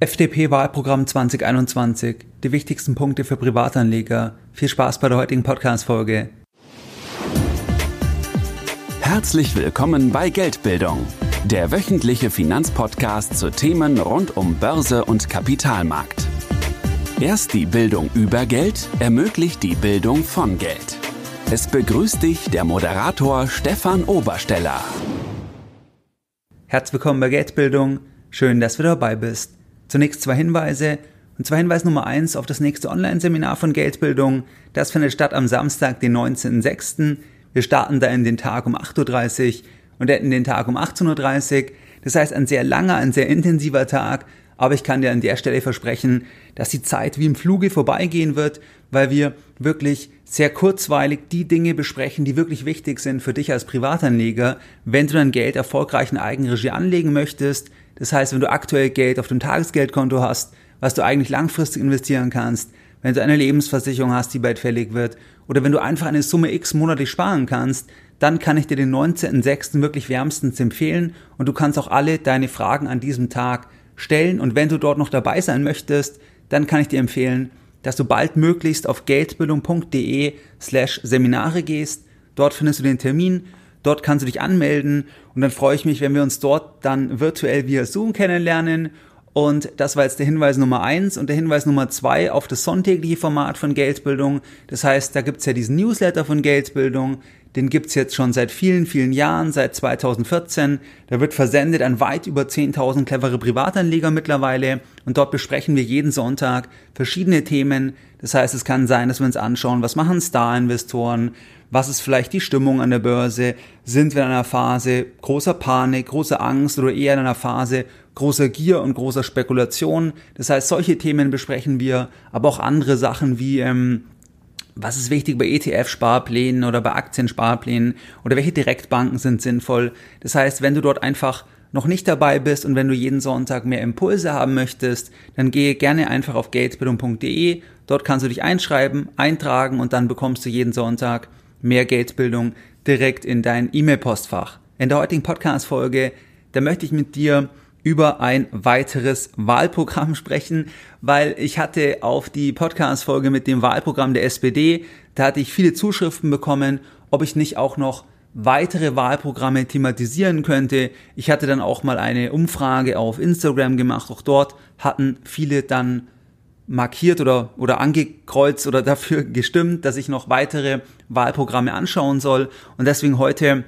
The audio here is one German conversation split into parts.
FDP-Wahlprogramm 2021. Die wichtigsten Punkte für Privatanleger. Viel Spaß bei der heutigen Podcast-Folge. Herzlich willkommen bei Geldbildung, der wöchentliche Finanzpodcast zu Themen rund um Börse und Kapitalmarkt. Erst die Bildung über Geld ermöglicht die Bildung von Geld. Es begrüßt dich der Moderator Stefan Obersteller. Herzlich willkommen bei Geldbildung. Schön, dass du dabei bist. Zunächst zwei Hinweise. Und zwar Hinweis Nummer eins auf das nächste Online-Seminar von Geldbildung. Das findet statt am Samstag, den 19.06. Wir starten da in den Tag um 8.30 Uhr und enden den Tag um 18.30 Uhr. Das heißt, ein sehr langer, ein sehr intensiver Tag. Aber ich kann dir an der Stelle versprechen, dass die Zeit wie im Fluge vorbeigehen wird, weil wir wirklich sehr kurzweilig die Dinge besprechen, die wirklich wichtig sind für dich als Privatanleger, wenn du dein Geld erfolgreich in Eigenregie anlegen möchtest, das heißt, wenn du aktuell Geld auf dem Tagesgeldkonto hast, was du eigentlich langfristig investieren kannst, wenn du eine Lebensversicherung hast, die bald fällig wird, oder wenn du einfach eine Summe X monatlich sparen kannst, dann kann ich dir den 19.06. wirklich wärmstens empfehlen und du kannst auch alle deine Fragen an diesem Tag stellen und wenn du dort noch dabei sein möchtest, dann kann ich dir empfehlen, dass du bald möglichst auf geldbildung.de slash Seminare gehst. Dort findest du den Termin Dort kannst du dich anmelden und dann freue ich mich, wenn wir uns dort dann virtuell via Zoom kennenlernen. Und das war jetzt der Hinweis Nummer eins und der Hinweis Nummer zwei auf das sonntägliche Format von Geldbildung. Das heißt, da gibt's ja diesen Newsletter von Geldbildung, den gibt's jetzt schon seit vielen, vielen Jahren, seit 2014. Der wird versendet an weit über 10.000 clevere Privatanleger mittlerweile und dort besprechen wir jeden Sonntag verschiedene Themen. Das heißt, es kann sein, dass wir uns anschauen, was machen Star-Investoren, was ist vielleicht die Stimmung an der Börse, sind wir in einer Phase großer Panik, großer Angst oder eher in einer Phase großer Gier und großer Spekulation. Das heißt, solche Themen besprechen wir, aber auch andere Sachen wie ähm, was ist wichtig bei ETF-Sparplänen oder bei Aktiensparplänen oder welche Direktbanken sind sinnvoll. Das heißt, wenn du dort einfach noch nicht dabei bist und wenn du jeden Sonntag mehr Impulse haben möchtest, dann gehe gerne einfach auf geldbildung.de. Dort kannst du dich einschreiben, eintragen und dann bekommst du jeden Sonntag mehr Geldbildung direkt in dein E-Mail-Postfach. In der heutigen Podcast-Folge, da möchte ich mit dir über ein weiteres Wahlprogramm sprechen, weil ich hatte auf die Podcast-Folge mit dem Wahlprogramm der SPD, da hatte ich viele Zuschriften bekommen, ob ich nicht auch noch weitere Wahlprogramme thematisieren könnte. Ich hatte dann auch mal eine Umfrage auf Instagram gemacht. Auch dort hatten viele dann markiert oder, oder angekreuzt oder dafür gestimmt, dass ich noch weitere Wahlprogramme anschauen soll. Und deswegen heute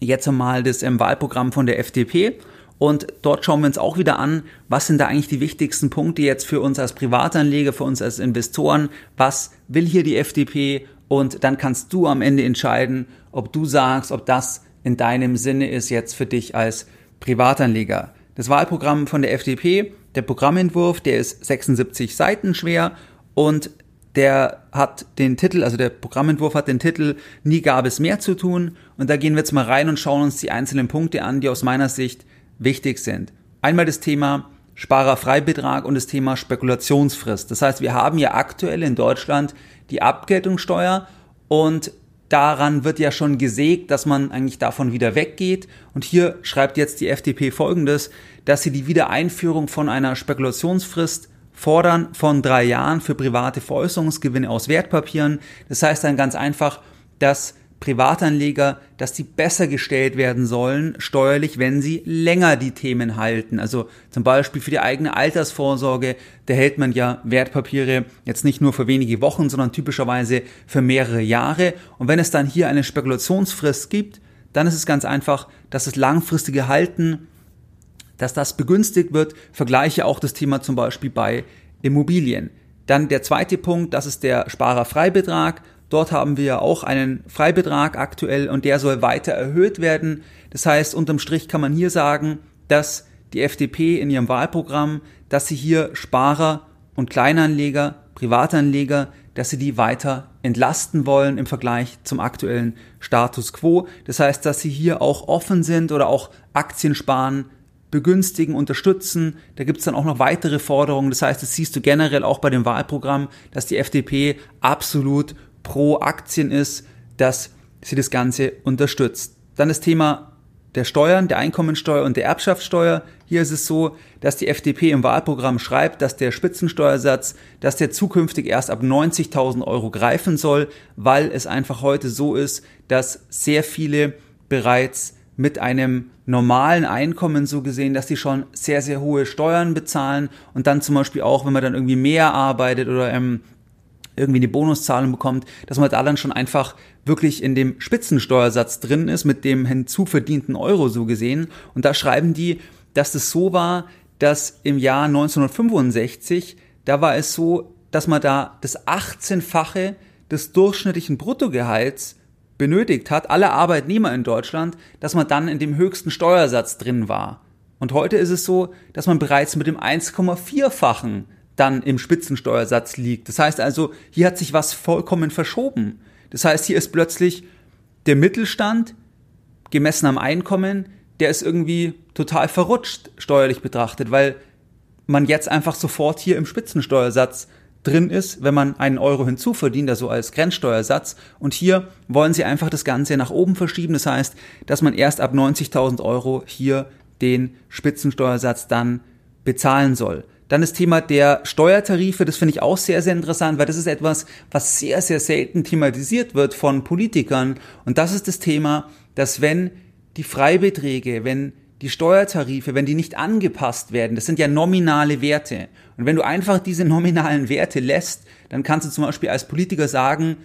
jetzt einmal das ähm, Wahlprogramm von der FDP. Und dort schauen wir uns auch wieder an, was sind da eigentlich die wichtigsten Punkte jetzt für uns als Privatanleger, für uns als Investoren, was will hier die FDP und dann kannst du am Ende entscheiden, ob du sagst, ob das in deinem Sinne ist jetzt für dich als Privatanleger. Das Wahlprogramm von der FDP, der Programmentwurf, der ist 76 Seiten schwer und der hat den Titel, also der Programmentwurf hat den Titel Nie gab es mehr zu tun und da gehen wir jetzt mal rein und schauen uns die einzelnen Punkte an, die aus meiner Sicht wichtig sind. Einmal das Thema Sparerfreibetrag und das Thema Spekulationsfrist. Das heißt, wir haben ja aktuell in Deutschland die Abgeltungssteuer und daran wird ja schon gesägt, dass man eigentlich davon wieder weggeht. Und hier schreibt jetzt die FDP folgendes, dass sie die Wiedereinführung von einer Spekulationsfrist fordern von drei Jahren für private Veräußerungsgewinne aus Wertpapieren. Das heißt dann ganz einfach, dass Privatanleger, dass die besser gestellt werden sollen, steuerlich, wenn sie länger die Themen halten. Also zum Beispiel für die eigene Altersvorsorge, da hält man ja Wertpapiere jetzt nicht nur für wenige Wochen, sondern typischerweise für mehrere Jahre. Und wenn es dann hier eine Spekulationsfrist gibt, dann ist es ganz einfach, dass das langfristige Halten, dass das begünstigt wird. Vergleiche auch das Thema zum Beispiel bei Immobilien. Dann der zweite Punkt, das ist der Sparerfreibetrag. Dort haben wir auch einen Freibetrag aktuell und der soll weiter erhöht werden. Das heißt, unterm Strich kann man hier sagen, dass die FDP in ihrem Wahlprogramm, dass sie hier Sparer und Kleinanleger, Privatanleger, dass sie die weiter entlasten wollen im Vergleich zum aktuellen Status quo. Das heißt, dass sie hier auch offen sind oder auch Aktien sparen, begünstigen, unterstützen. Da gibt es dann auch noch weitere Forderungen. Das heißt, das siehst du generell auch bei dem Wahlprogramm, dass die FDP absolut pro Aktien ist, dass sie das Ganze unterstützt. Dann das Thema der Steuern, der Einkommensteuer und der Erbschaftssteuer. Hier ist es so, dass die FDP im Wahlprogramm schreibt, dass der Spitzensteuersatz, dass der zukünftig erst ab 90.000 Euro greifen soll, weil es einfach heute so ist, dass sehr viele bereits mit einem normalen Einkommen so gesehen, dass die schon sehr, sehr hohe Steuern bezahlen und dann zum Beispiel auch, wenn man dann irgendwie mehr arbeitet oder ähm, irgendwie eine Bonuszahlung bekommt, dass man da dann schon einfach wirklich in dem Spitzensteuersatz drin ist, mit dem hinzuverdienten Euro so gesehen. Und da schreiben die, dass es so war, dass im Jahr 1965, da war es so, dass man da das 18-fache des durchschnittlichen Bruttogehalts benötigt hat, alle Arbeitnehmer in Deutschland, dass man dann in dem höchsten Steuersatz drin war. Und heute ist es so, dass man bereits mit dem 1,4-fachen dann im Spitzensteuersatz liegt. Das heißt also, hier hat sich was vollkommen verschoben. Das heißt, hier ist plötzlich der Mittelstand, gemessen am Einkommen, der ist irgendwie total verrutscht steuerlich betrachtet, weil man jetzt einfach sofort hier im Spitzensteuersatz drin ist, wenn man einen Euro hinzuverdient, also als Grenzsteuersatz. Und hier wollen sie einfach das Ganze nach oben verschieben. Das heißt, dass man erst ab 90.000 Euro hier den Spitzensteuersatz dann bezahlen soll. Dann das Thema der Steuertarife, das finde ich auch sehr, sehr interessant, weil das ist etwas, was sehr, sehr selten thematisiert wird von Politikern. Und das ist das Thema, dass wenn die Freibeträge, wenn die Steuertarife, wenn die nicht angepasst werden, das sind ja nominale Werte. Und wenn du einfach diese nominalen Werte lässt, dann kannst du zum Beispiel als Politiker sagen,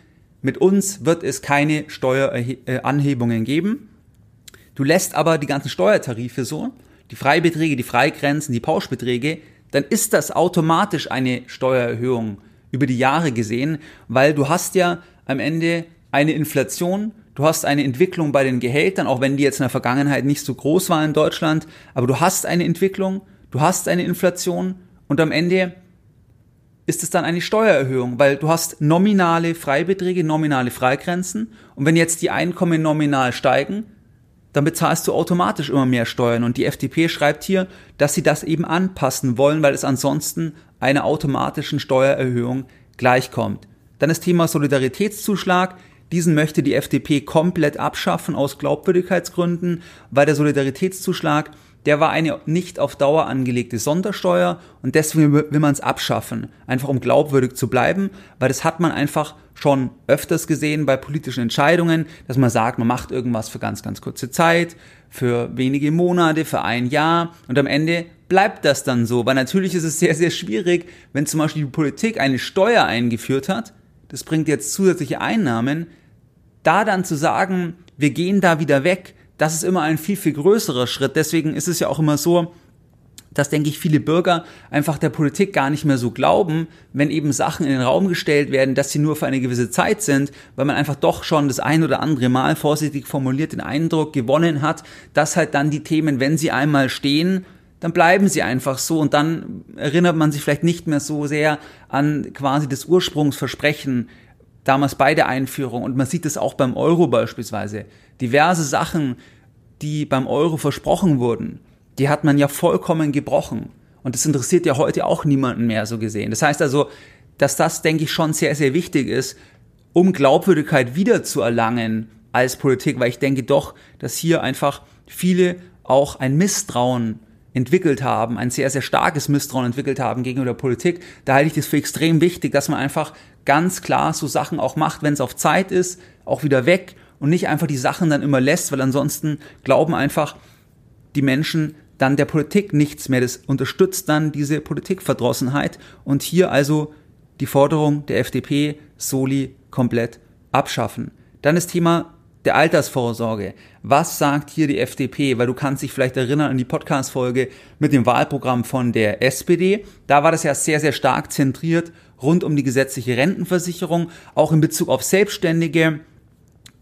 mit uns wird es keine Steueranhebungen geben. Du lässt aber die ganzen Steuertarife so, die Freibeträge, die Freigrenzen, die Pauschbeträge, dann ist das automatisch eine Steuererhöhung über die Jahre gesehen, weil du hast ja am Ende eine Inflation, du hast eine Entwicklung bei den Gehältern, auch wenn die jetzt in der Vergangenheit nicht so groß war in Deutschland, aber du hast eine Entwicklung, du hast eine Inflation und am Ende ist es dann eine Steuererhöhung, weil du hast nominale Freibeträge, nominale Freigrenzen und wenn jetzt die Einkommen nominal steigen, dann bezahlst du automatisch immer mehr Steuern. Und die FDP schreibt hier, dass sie das eben anpassen wollen, weil es ansonsten einer automatischen Steuererhöhung gleichkommt. Dann das Thema Solidaritätszuschlag. Diesen möchte die FDP komplett abschaffen aus Glaubwürdigkeitsgründen, weil der Solidaritätszuschlag der war eine nicht auf Dauer angelegte Sondersteuer und deswegen will man es abschaffen, einfach um glaubwürdig zu bleiben, weil das hat man einfach schon öfters gesehen bei politischen Entscheidungen, dass man sagt, man macht irgendwas für ganz, ganz kurze Zeit, für wenige Monate, für ein Jahr und am Ende bleibt das dann so, weil natürlich ist es sehr, sehr schwierig, wenn zum Beispiel die Politik eine Steuer eingeführt hat, das bringt jetzt zusätzliche Einnahmen, da dann zu sagen, wir gehen da wieder weg, das ist immer ein viel, viel größerer Schritt. Deswegen ist es ja auch immer so, dass, denke ich, viele Bürger einfach der Politik gar nicht mehr so glauben, wenn eben Sachen in den Raum gestellt werden, dass sie nur für eine gewisse Zeit sind, weil man einfach doch schon das ein oder andere Mal vorsichtig formuliert den Eindruck gewonnen hat, dass halt dann die Themen, wenn sie einmal stehen, dann bleiben sie einfach so und dann erinnert man sich vielleicht nicht mehr so sehr an quasi das Ursprungsversprechen damals bei der Einführung und man sieht es auch beim Euro beispielsweise diverse Sachen, die beim Euro versprochen wurden, die hat man ja vollkommen gebrochen. Und das interessiert ja heute auch niemanden mehr so gesehen. Das heißt also, dass das, denke ich, schon sehr, sehr wichtig ist, um Glaubwürdigkeit wiederzuerlangen als Politik, weil ich denke doch, dass hier einfach viele auch ein Misstrauen entwickelt haben, ein sehr, sehr starkes Misstrauen entwickelt haben gegenüber der Politik. Da halte ich das für extrem wichtig, dass man einfach ganz klar so Sachen auch macht, wenn es auf Zeit ist, auch wieder weg und nicht einfach die Sachen dann immer lässt, weil ansonsten glauben einfach die Menschen dann der Politik nichts mehr. Das unterstützt dann diese Politikverdrossenheit und hier also die Forderung der FDP Soli komplett abschaffen. Dann das Thema der Altersvorsorge. Was sagt hier die FDP? Weil du kannst dich vielleicht erinnern an die Podcast-Folge mit dem Wahlprogramm von der SPD. Da war das ja sehr, sehr stark zentriert rund um die gesetzliche Rentenversicherung, auch in Bezug auf Selbstständige,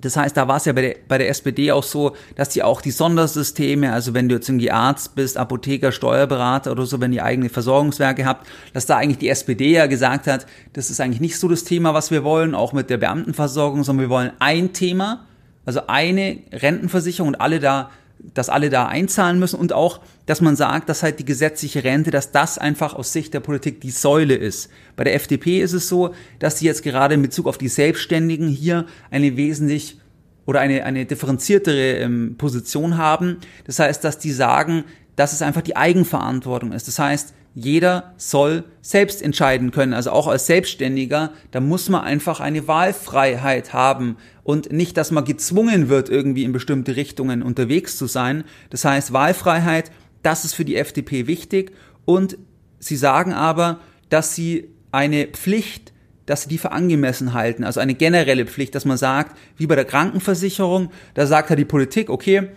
das heißt, da war es ja bei der, bei der SPD auch so, dass die auch die Sondersysteme, also wenn du jetzt irgendwie Arzt bist, Apotheker, Steuerberater oder so, wenn ihr eigene Versorgungswerke habt, dass da eigentlich die SPD ja gesagt hat, das ist eigentlich nicht so das Thema, was wir wollen, auch mit der Beamtenversorgung, sondern wir wollen ein Thema, also eine Rentenversicherung und alle da dass alle da einzahlen müssen und auch, dass man sagt, dass halt die gesetzliche Rente, dass das einfach aus Sicht der Politik die Säule ist. Bei der FDP ist es so, dass sie jetzt gerade in Bezug auf die Selbstständigen hier eine wesentlich oder eine, eine differenziertere ähm, Position haben. Das heißt, dass die sagen, dass es einfach die Eigenverantwortung ist. Das heißt, jeder soll selbst entscheiden können, also auch als Selbstständiger, da muss man einfach eine Wahlfreiheit haben und nicht, dass man gezwungen wird, irgendwie in bestimmte Richtungen unterwegs zu sein. Das heißt, Wahlfreiheit, das ist für die FDP wichtig und sie sagen aber, dass sie eine Pflicht dass sie die für angemessen halten. Also eine generelle Pflicht, dass man sagt, wie bei der Krankenversicherung, da sagt ja die Politik, okay,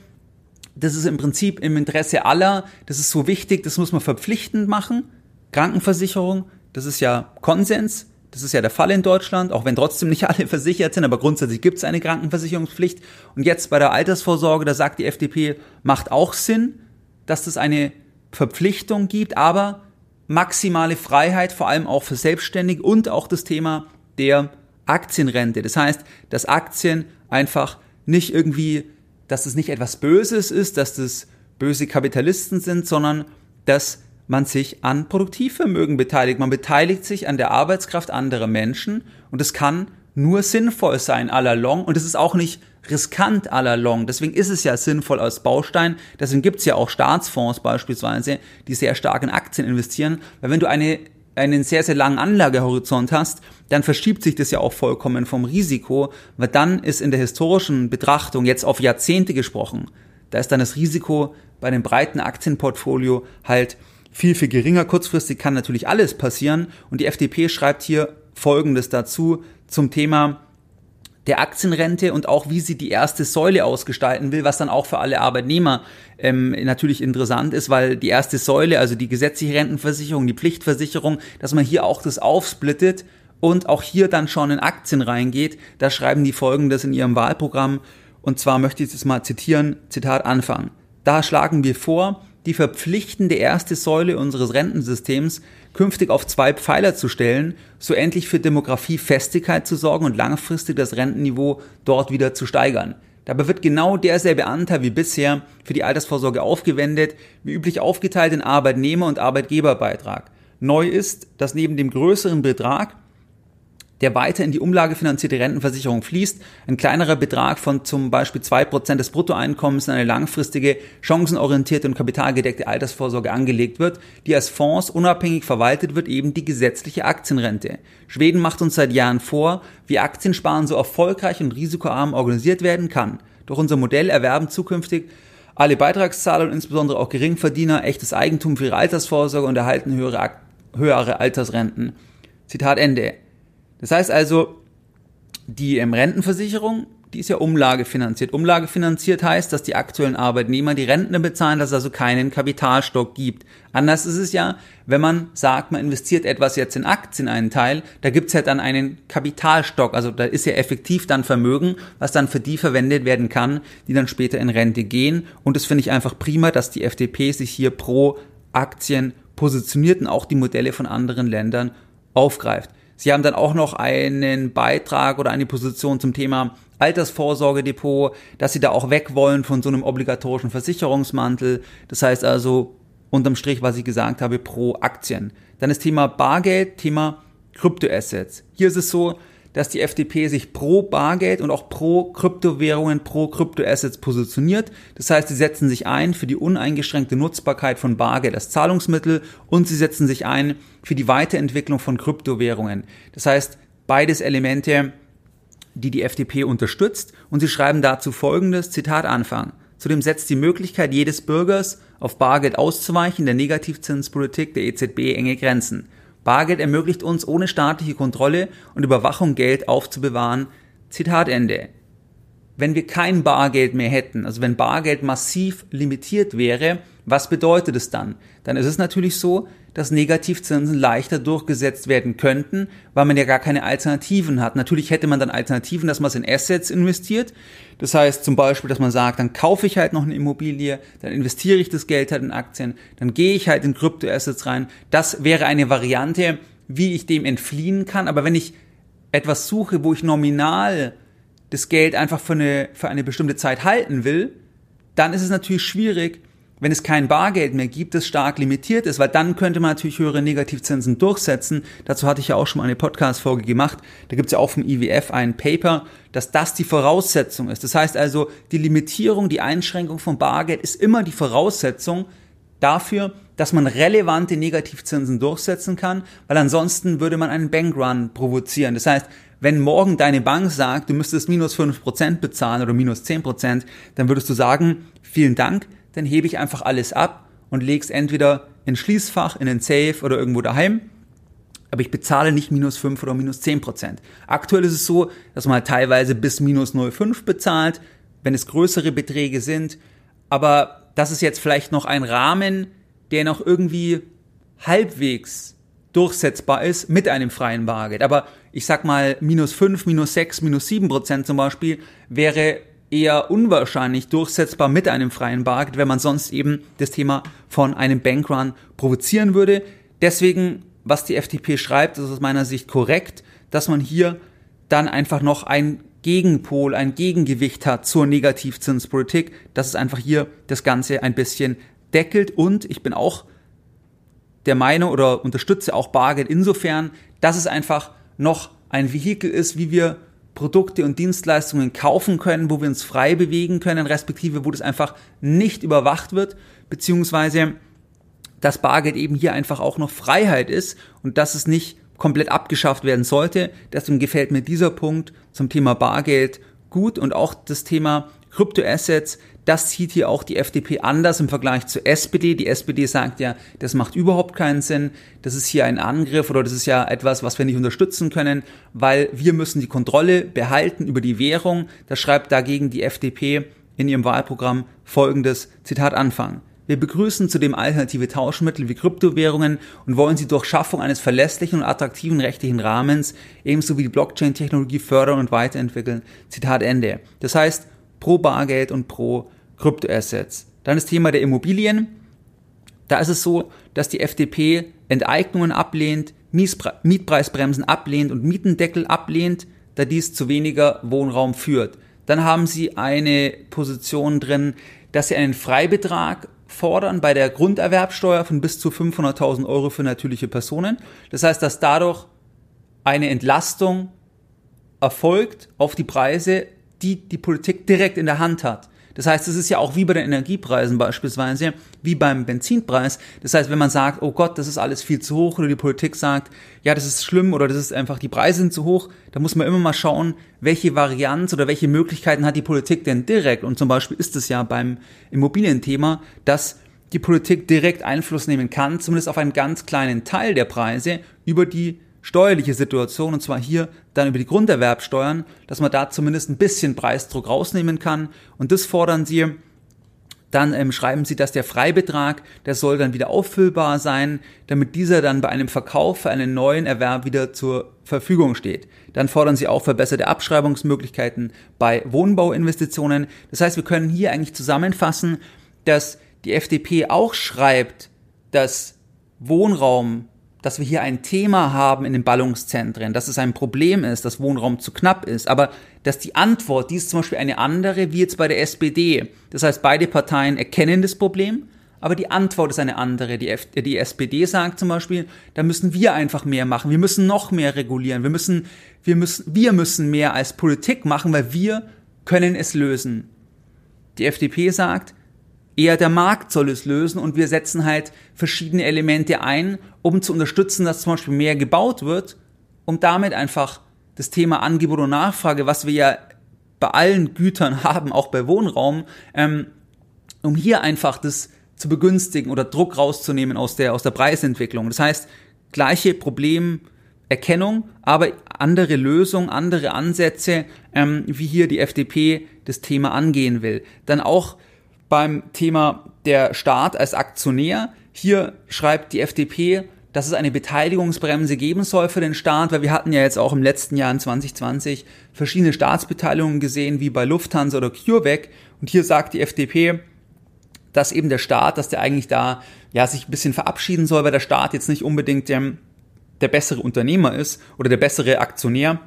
das ist im Prinzip im Interesse aller, das ist so wichtig, das muss man verpflichtend machen. Krankenversicherung, das ist ja Konsens, das ist ja der Fall in Deutschland, auch wenn trotzdem nicht alle versichert sind, aber grundsätzlich gibt es eine Krankenversicherungspflicht. Und jetzt bei der Altersvorsorge, da sagt die FDP, macht auch Sinn, dass es eine Verpflichtung gibt, aber maximale Freiheit, vor allem auch für Selbstständige und auch das Thema der Aktienrente. Das heißt, dass Aktien einfach nicht irgendwie dass es nicht etwas Böses ist, dass das böse Kapitalisten sind, sondern dass man sich an Produktivvermögen beteiligt. Man beteiligt sich an der Arbeitskraft anderer Menschen und es kann nur sinnvoll sein à la long und es ist auch nicht riskant à la long. Deswegen ist es ja sinnvoll als Baustein. Deswegen gibt es ja auch Staatsfonds beispielsweise, die sehr stark in Aktien investieren. Weil wenn du eine einen sehr, sehr langen Anlagehorizont hast, dann verschiebt sich das ja auch vollkommen vom Risiko, weil dann ist in der historischen Betrachtung jetzt auf Jahrzehnte gesprochen, da ist dann das Risiko bei einem breiten Aktienportfolio halt viel, viel geringer. Kurzfristig kann natürlich alles passieren und die FDP schreibt hier Folgendes dazu zum Thema der Aktienrente und auch wie sie die erste Säule ausgestalten will, was dann auch für alle Arbeitnehmer ähm, natürlich interessant ist, weil die erste Säule, also die gesetzliche Rentenversicherung, die Pflichtversicherung, dass man hier auch das aufsplittet und auch hier dann schon in Aktien reingeht. Da schreiben die Folgendes in ihrem Wahlprogramm und zwar möchte ich das mal zitieren, Zitat Anfang. Da schlagen wir vor, die verpflichtende erste Säule unseres Rentensystems künftig auf zwei Pfeiler zu stellen, so endlich für Demografiefestigkeit zu sorgen und langfristig das Rentenniveau dort wieder zu steigern. Dabei wird genau derselbe Anteil wie bisher für die Altersvorsorge aufgewendet, wie üblich aufgeteilt in Arbeitnehmer- und Arbeitgeberbeitrag. Neu ist, dass neben dem größeren Betrag der weiter in die umlagefinanzierte Rentenversicherung fließt, ein kleinerer Betrag von zum Beispiel zwei Prozent des Bruttoeinkommens in eine langfristige, chancenorientierte und kapitalgedeckte Altersvorsorge angelegt wird, die als Fonds unabhängig verwaltet wird, eben die gesetzliche Aktienrente. Schweden macht uns seit Jahren vor, wie Aktiensparen so erfolgreich und risikoarm organisiert werden kann. Durch unser Modell erwerben zukünftig alle Beitragszahler und insbesondere auch Geringverdiener echtes Eigentum für ihre Altersvorsorge und erhalten höhere, höhere Altersrenten. Zitat Ende. Das heißt also, die ähm, Rentenversicherung, die ist ja umlagefinanziert. Umlagefinanziert heißt, dass die aktuellen Arbeitnehmer die Renten bezahlen, dass es also keinen Kapitalstock gibt. Anders ist es ja, wenn man sagt, man investiert etwas jetzt in Aktien, einen Teil, da gibt's ja dann einen Kapitalstock. Also da ist ja effektiv dann Vermögen, was dann für die verwendet werden kann, die dann später in Rente gehen. Und das finde ich einfach prima, dass die FDP sich hier pro Aktien positioniert und auch die Modelle von anderen Ländern aufgreift. Sie haben dann auch noch einen Beitrag oder eine Position zum Thema Altersvorsorgedepot, dass Sie da auch weg wollen von so einem obligatorischen Versicherungsmantel. Das heißt also, unterm Strich, was ich gesagt habe, pro Aktien. Dann das Thema Bargeld, Thema Kryptoassets. Hier ist es so, dass die FDP sich pro Bargeld und auch pro Kryptowährungen, pro Kryptoassets positioniert. Das heißt, sie setzen sich ein für die uneingeschränkte Nutzbarkeit von Bargeld als Zahlungsmittel und sie setzen sich ein für die Weiterentwicklung von Kryptowährungen. Das heißt, beides Elemente, die die FDP unterstützt und sie schreiben dazu folgendes, Zitat Anfang. Zudem setzt die Möglichkeit jedes Bürgers, auf Bargeld auszuweichen, der Negativzinspolitik der EZB enge Grenzen. Bargeld ermöglicht uns ohne staatliche Kontrolle und Überwachung Geld aufzubewahren. Zitat Ende. Wenn wir kein Bargeld mehr hätten, also wenn Bargeld massiv limitiert wäre, was bedeutet es dann? Dann ist es natürlich so, dass Negativzinsen leichter durchgesetzt werden könnten, weil man ja gar keine Alternativen hat. Natürlich hätte man dann Alternativen, dass man es in Assets investiert. Das heißt zum Beispiel, dass man sagt, dann kaufe ich halt noch eine Immobilie, dann investiere ich das Geld halt in Aktien, dann gehe ich halt in Kryptoassets rein. Das wäre eine Variante, wie ich dem entfliehen kann. Aber wenn ich etwas suche, wo ich nominal das Geld einfach für eine, für eine bestimmte Zeit halten will, dann ist es natürlich schwierig, wenn es kein Bargeld mehr gibt, das stark limitiert ist, weil dann könnte man natürlich höhere Negativzinsen durchsetzen. Dazu hatte ich ja auch schon mal eine Podcast-Folge gemacht. Da gibt es ja auch vom IWF ein Paper, dass das die Voraussetzung ist. Das heißt also, die Limitierung, die Einschränkung von Bargeld ist immer die Voraussetzung dafür, dass man relevante Negativzinsen durchsetzen kann, weil ansonsten würde man einen Bankrun provozieren. Das heißt, wenn morgen deine Bank sagt, du müsstest minus 5% bezahlen oder minus 10%, dann würdest du sagen, vielen Dank, dann hebe ich einfach alles ab und lege es entweder in Schließfach, in den Safe oder irgendwo daheim. Aber ich bezahle nicht minus 5 oder minus 10 Prozent. Aktuell ist es so, dass man halt teilweise bis minus 0,5 bezahlt, wenn es größere Beträge sind. Aber das ist jetzt vielleicht noch ein Rahmen, der noch irgendwie halbwegs durchsetzbar ist mit einem freien Bargeld. Aber ich sag mal, minus 5, minus 6, minus 7 Prozent zum Beispiel wäre eher unwahrscheinlich durchsetzbar mit einem freien Bargeld, wenn man sonst eben das Thema von einem Bankrun provozieren würde. Deswegen, was die FDP schreibt, ist aus meiner Sicht korrekt, dass man hier dann einfach noch ein Gegenpol, ein Gegengewicht hat zur Negativzinspolitik, dass es einfach hier das Ganze ein bisschen deckelt und ich bin auch der Meinung oder unterstütze auch Bargeld insofern, dass es einfach noch ein Vehikel ist, wie wir Produkte und Dienstleistungen kaufen können, wo wir uns frei bewegen können, respektive wo das einfach nicht überwacht wird, beziehungsweise dass Bargeld eben hier einfach auch noch Freiheit ist und dass es nicht komplett abgeschafft werden sollte. Deswegen gefällt mir dieser Punkt zum Thema Bargeld gut und auch das Thema Kryptoassets, das sieht hier auch die FDP anders im Vergleich zur SPD. Die SPD sagt ja, das macht überhaupt keinen Sinn. Das ist hier ein Angriff oder das ist ja etwas, was wir nicht unterstützen können, weil wir müssen die Kontrolle behalten über die Währung. Da schreibt dagegen die FDP in ihrem Wahlprogramm folgendes Zitat Anfang. Wir begrüßen zudem alternative Tauschmittel wie Kryptowährungen und wollen sie durch Schaffung eines verlässlichen und attraktiven rechtlichen Rahmens ebenso wie die Blockchain-Technologie fördern und weiterentwickeln. Zitat Ende. Das heißt, pro Bargeld und pro Kryptoassets. Dann das Thema der Immobilien. Da ist es so, dass die FDP Enteignungen ablehnt, Mietpreisbremsen ablehnt und Mietendeckel ablehnt, da dies zu weniger Wohnraum führt. Dann haben sie eine Position drin, dass sie einen Freibetrag fordern bei der Grunderwerbsteuer von bis zu 500.000 Euro für natürliche Personen. Das heißt, dass dadurch eine Entlastung erfolgt auf die Preise die die Politik direkt in der Hand hat. Das heißt, es ist ja auch wie bei den Energiepreisen beispielsweise, wie beim Benzinpreis. Das heißt, wenn man sagt, oh Gott, das ist alles viel zu hoch, oder die Politik sagt, ja, das ist schlimm oder das ist einfach, die Preise sind zu hoch, da muss man immer mal schauen, welche Varianz oder welche Möglichkeiten hat die Politik denn direkt. Und zum Beispiel ist es ja beim Immobilienthema, dass die Politik direkt Einfluss nehmen kann, zumindest auf einen ganz kleinen Teil der Preise über die steuerliche Situation, und zwar hier dann über die Grunderwerbsteuern, dass man da zumindest ein bisschen Preisdruck rausnehmen kann. Und das fordern sie. Dann ähm, schreiben sie, dass der Freibetrag, der soll dann wieder auffüllbar sein, damit dieser dann bei einem Verkauf für einen neuen Erwerb wieder zur Verfügung steht. Dann fordern sie auch verbesserte Abschreibungsmöglichkeiten bei Wohnbauinvestitionen. Das heißt, wir können hier eigentlich zusammenfassen, dass die FDP auch schreibt, dass Wohnraum dass wir hier ein Thema haben in den Ballungszentren, dass es ein Problem ist, dass Wohnraum zu knapp ist, aber dass die Antwort, die ist zum Beispiel eine andere wie jetzt bei der SPD. Das heißt, beide Parteien erkennen das Problem, aber die Antwort ist eine andere. Die, F die SPD sagt zum Beispiel, da müssen wir einfach mehr machen, wir müssen noch mehr regulieren, wir müssen, wir müssen, wir müssen mehr als Politik machen, weil wir können es lösen. Die FDP sagt, eher der Markt soll es lösen und wir setzen halt verschiedene Elemente ein, um zu unterstützen, dass zum Beispiel mehr gebaut wird, um damit einfach das Thema Angebot und Nachfrage, was wir ja bei allen Gütern haben, auch bei Wohnraum, ähm, um hier einfach das zu begünstigen oder Druck rauszunehmen aus der, aus der Preisentwicklung. Das heißt, gleiche Problemerkennung, aber andere Lösung, andere Ansätze, ähm, wie hier die FDP das Thema angehen will. Dann auch beim Thema der Staat als Aktionär. Hier schreibt die FDP, dass es eine Beteiligungsbremse geben soll für den Staat, weil wir hatten ja jetzt auch im letzten Jahr in 2020 verschiedene Staatsbeteiligungen gesehen, wie bei Lufthansa oder CureVac. Und hier sagt die FDP, dass eben der Staat, dass der eigentlich da ja sich ein bisschen verabschieden soll, weil der Staat jetzt nicht unbedingt der, der bessere Unternehmer ist oder der bessere Aktionär,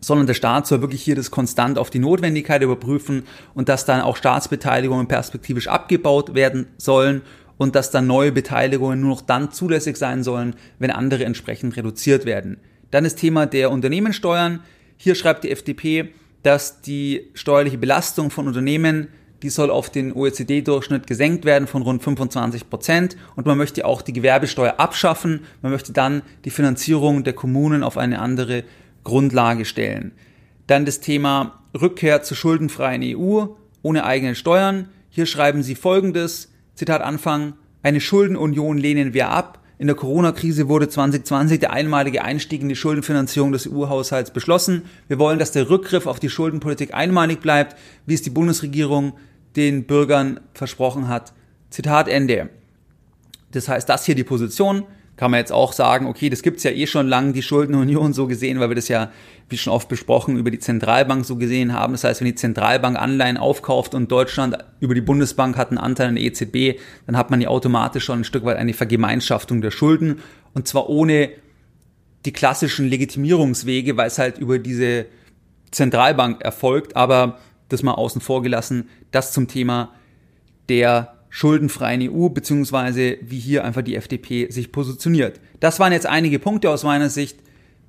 sondern der Staat soll wirklich hier das konstant auf die Notwendigkeit überprüfen und dass dann auch Staatsbeteiligungen perspektivisch abgebaut werden sollen und dass dann neue Beteiligungen nur noch dann zulässig sein sollen, wenn andere entsprechend reduziert werden. Dann das Thema der Unternehmenssteuern. Hier schreibt die FDP, dass die steuerliche Belastung von Unternehmen, die soll auf den OECD-Durchschnitt gesenkt werden von rund 25 Prozent und man möchte auch die Gewerbesteuer abschaffen. Man möchte dann die Finanzierung der Kommunen auf eine andere Grundlage stellen. Dann das Thema Rückkehr zur schuldenfreien EU ohne eigene Steuern. Hier schreiben sie folgendes, Zitat Anfang, eine Schuldenunion lehnen wir ab. In der Corona-Krise wurde 2020 der einmalige Einstieg in die Schuldenfinanzierung des EU-Haushalts beschlossen. Wir wollen, dass der Rückgriff auf die Schuldenpolitik einmalig bleibt, wie es die Bundesregierung den Bürgern versprochen hat. Zitat Ende. Das heißt, das hier die Position kann man jetzt auch sagen, okay, das gibt's ja eh schon lange, die Schuldenunion so gesehen, weil wir das ja, wie schon oft besprochen, über die Zentralbank so gesehen haben. Das heißt, wenn die Zentralbank Anleihen aufkauft und Deutschland über die Bundesbank hat einen Anteil an der EZB, dann hat man ja automatisch schon ein Stück weit eine Vergemeinschaftung der Schulden und zwar ohne die klassischen Legitimierungswege, weil es halt über diese Zentralbank erfolgt, aber das mal außen vor gelassen, das zum Thema der schuldenfreien EU, beziehungsweise wie hier einfach die FDP sich positioniert. Das waren jetzt einige Punkte aus meiner Sicht,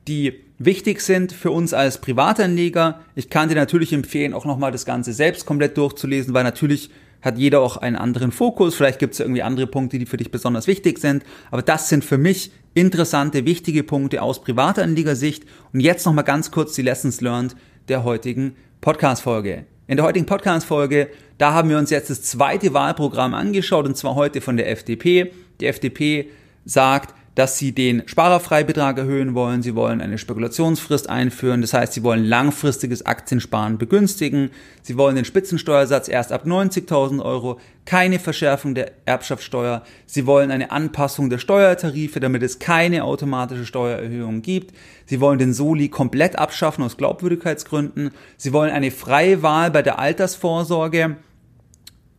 die wichtig sind für uns als Privatanleger. Ich kann dir natürlich empfehlen, auch nochmal das Ganze selbst komplett durchzulesen, weil natürlich hat jeder auch einen anderen Fokus. Vielleicht gibt es irgendwie andere Punkte, die für dich besonders wichtig sind. Aber das sind für mich interessante, wichtige Punkte aus Privatanlegersicht. Und jetzt nochmal ganz kurz die Lessons learned der heutigen Podcast-Folge. In der heutigen Podcast-Folge, da haben wir uns jetzt das zweite Wahlprogramm angeschaut und zwar heute von der FDP. Die FDP sagt, dass sie den Sparerfreibetrag erhöhen wollen, sie wollen eine Spekulationsfrist einführen, das heißt, sie wollen langfristiges Aktiensparen begünstigen, sie wollen den Spitzensteuersatz erst ab 90.000 Euro, keine Verschärfung der Erbschaftssteuer, sie wollen eine Anpassung der Steuertarife, damit es keine automatische Steuererhöhung gibt, sie wollen den Soli komplett abschaffen aus Glaubwürdigkeitsgründen, sie wollen eine freie Wahl bei der Altersvorsorge,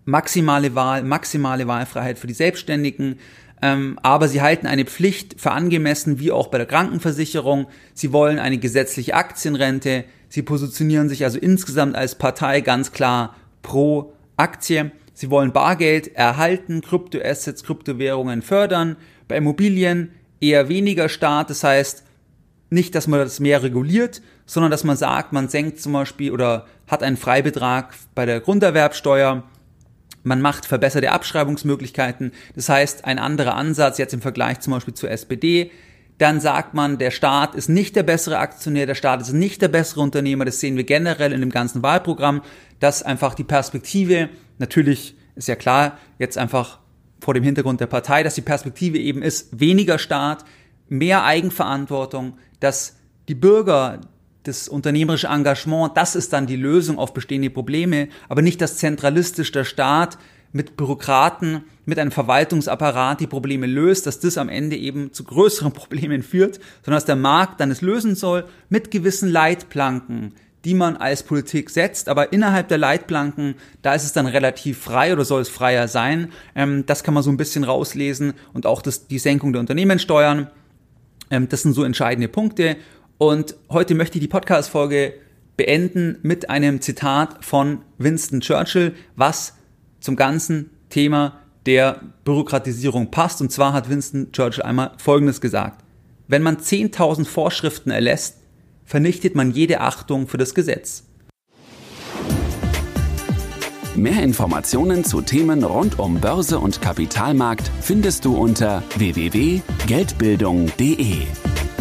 maximale Wahl, maximale Wahlfreiheit für die Selbstständigen, ähm, aber sie halten eine Pflicht für angemessen, wie auch bei der Krankenversicherung. Sie wollen eine gesetzliche Aktienrente. Sie positionieren sich also insgesamt als Partei ganz klar pro Aktie. Sie wollen Bargeld erhalten, Kryptoassets, Kryptowährungen fördern. Bei Immobilien eher weniger Staat. Das heißt, nicht, dass man das mehr reguliert, sondern dass man sagt, man senkt zum Beispiel oder hat einen Freibetrag bei der Grunderwerbsteuer man macht verbesserte Abschreibungsmöglichkeiten. Das heißt, ein anderer Ansatz jetzt im Vergleich zum Beispiel zur SPD. Dann sagt man, der Staat ist nicht der bessere Aktionär, der Staat ist nicht der bessere Unternehmer. Das sehen wir generell in dem ganzen Wahlprogramm, dass einfach die Perspektive, natürlich ist ja klar, jetzt einfach vor dem Hintergrund der Partei, dass die Perspektive eben ist, weniger Staat, mehr Eigenverantwortung, dass die Bürger das unternehmerische Engagement, das ist dann die Lösung auf bestehende Probleme, aber nicht, dass zentralistisch der Staat mit Bürokraten, mit einem Verwaltungsapparat die Probleme löst, dass das am Ende eben zu größeren Problemen führt, sondern dass der Markt dann es lösen soll mit gewissen Leitplanken, die man als Politik setzt, aber innerhalb der Leitplanken, da ist es dann relativ frei oder soll es freier sein. Ähm, das kann man so ein bisschen rauslesen und auch das, die Senkung der Unternehmenssteuern. Ähm, das sind so entscheidende Punkte. Und heute möchte ich die Podcast-Folge beenden mit einem Zitat von Winston Churchill, was zum ganzen Thema der Bürokratisierung passt. Und zwar hat Winston Churchill einmal Folgendes gesagt. Wenn man 10.000 Vorschriften erlässt, vernichtet man jede Achtung für das Gesetz. Mehr Informationen zu Themen rund um Börse und Kapitalmarkt findest du unter www.geldbildung.de.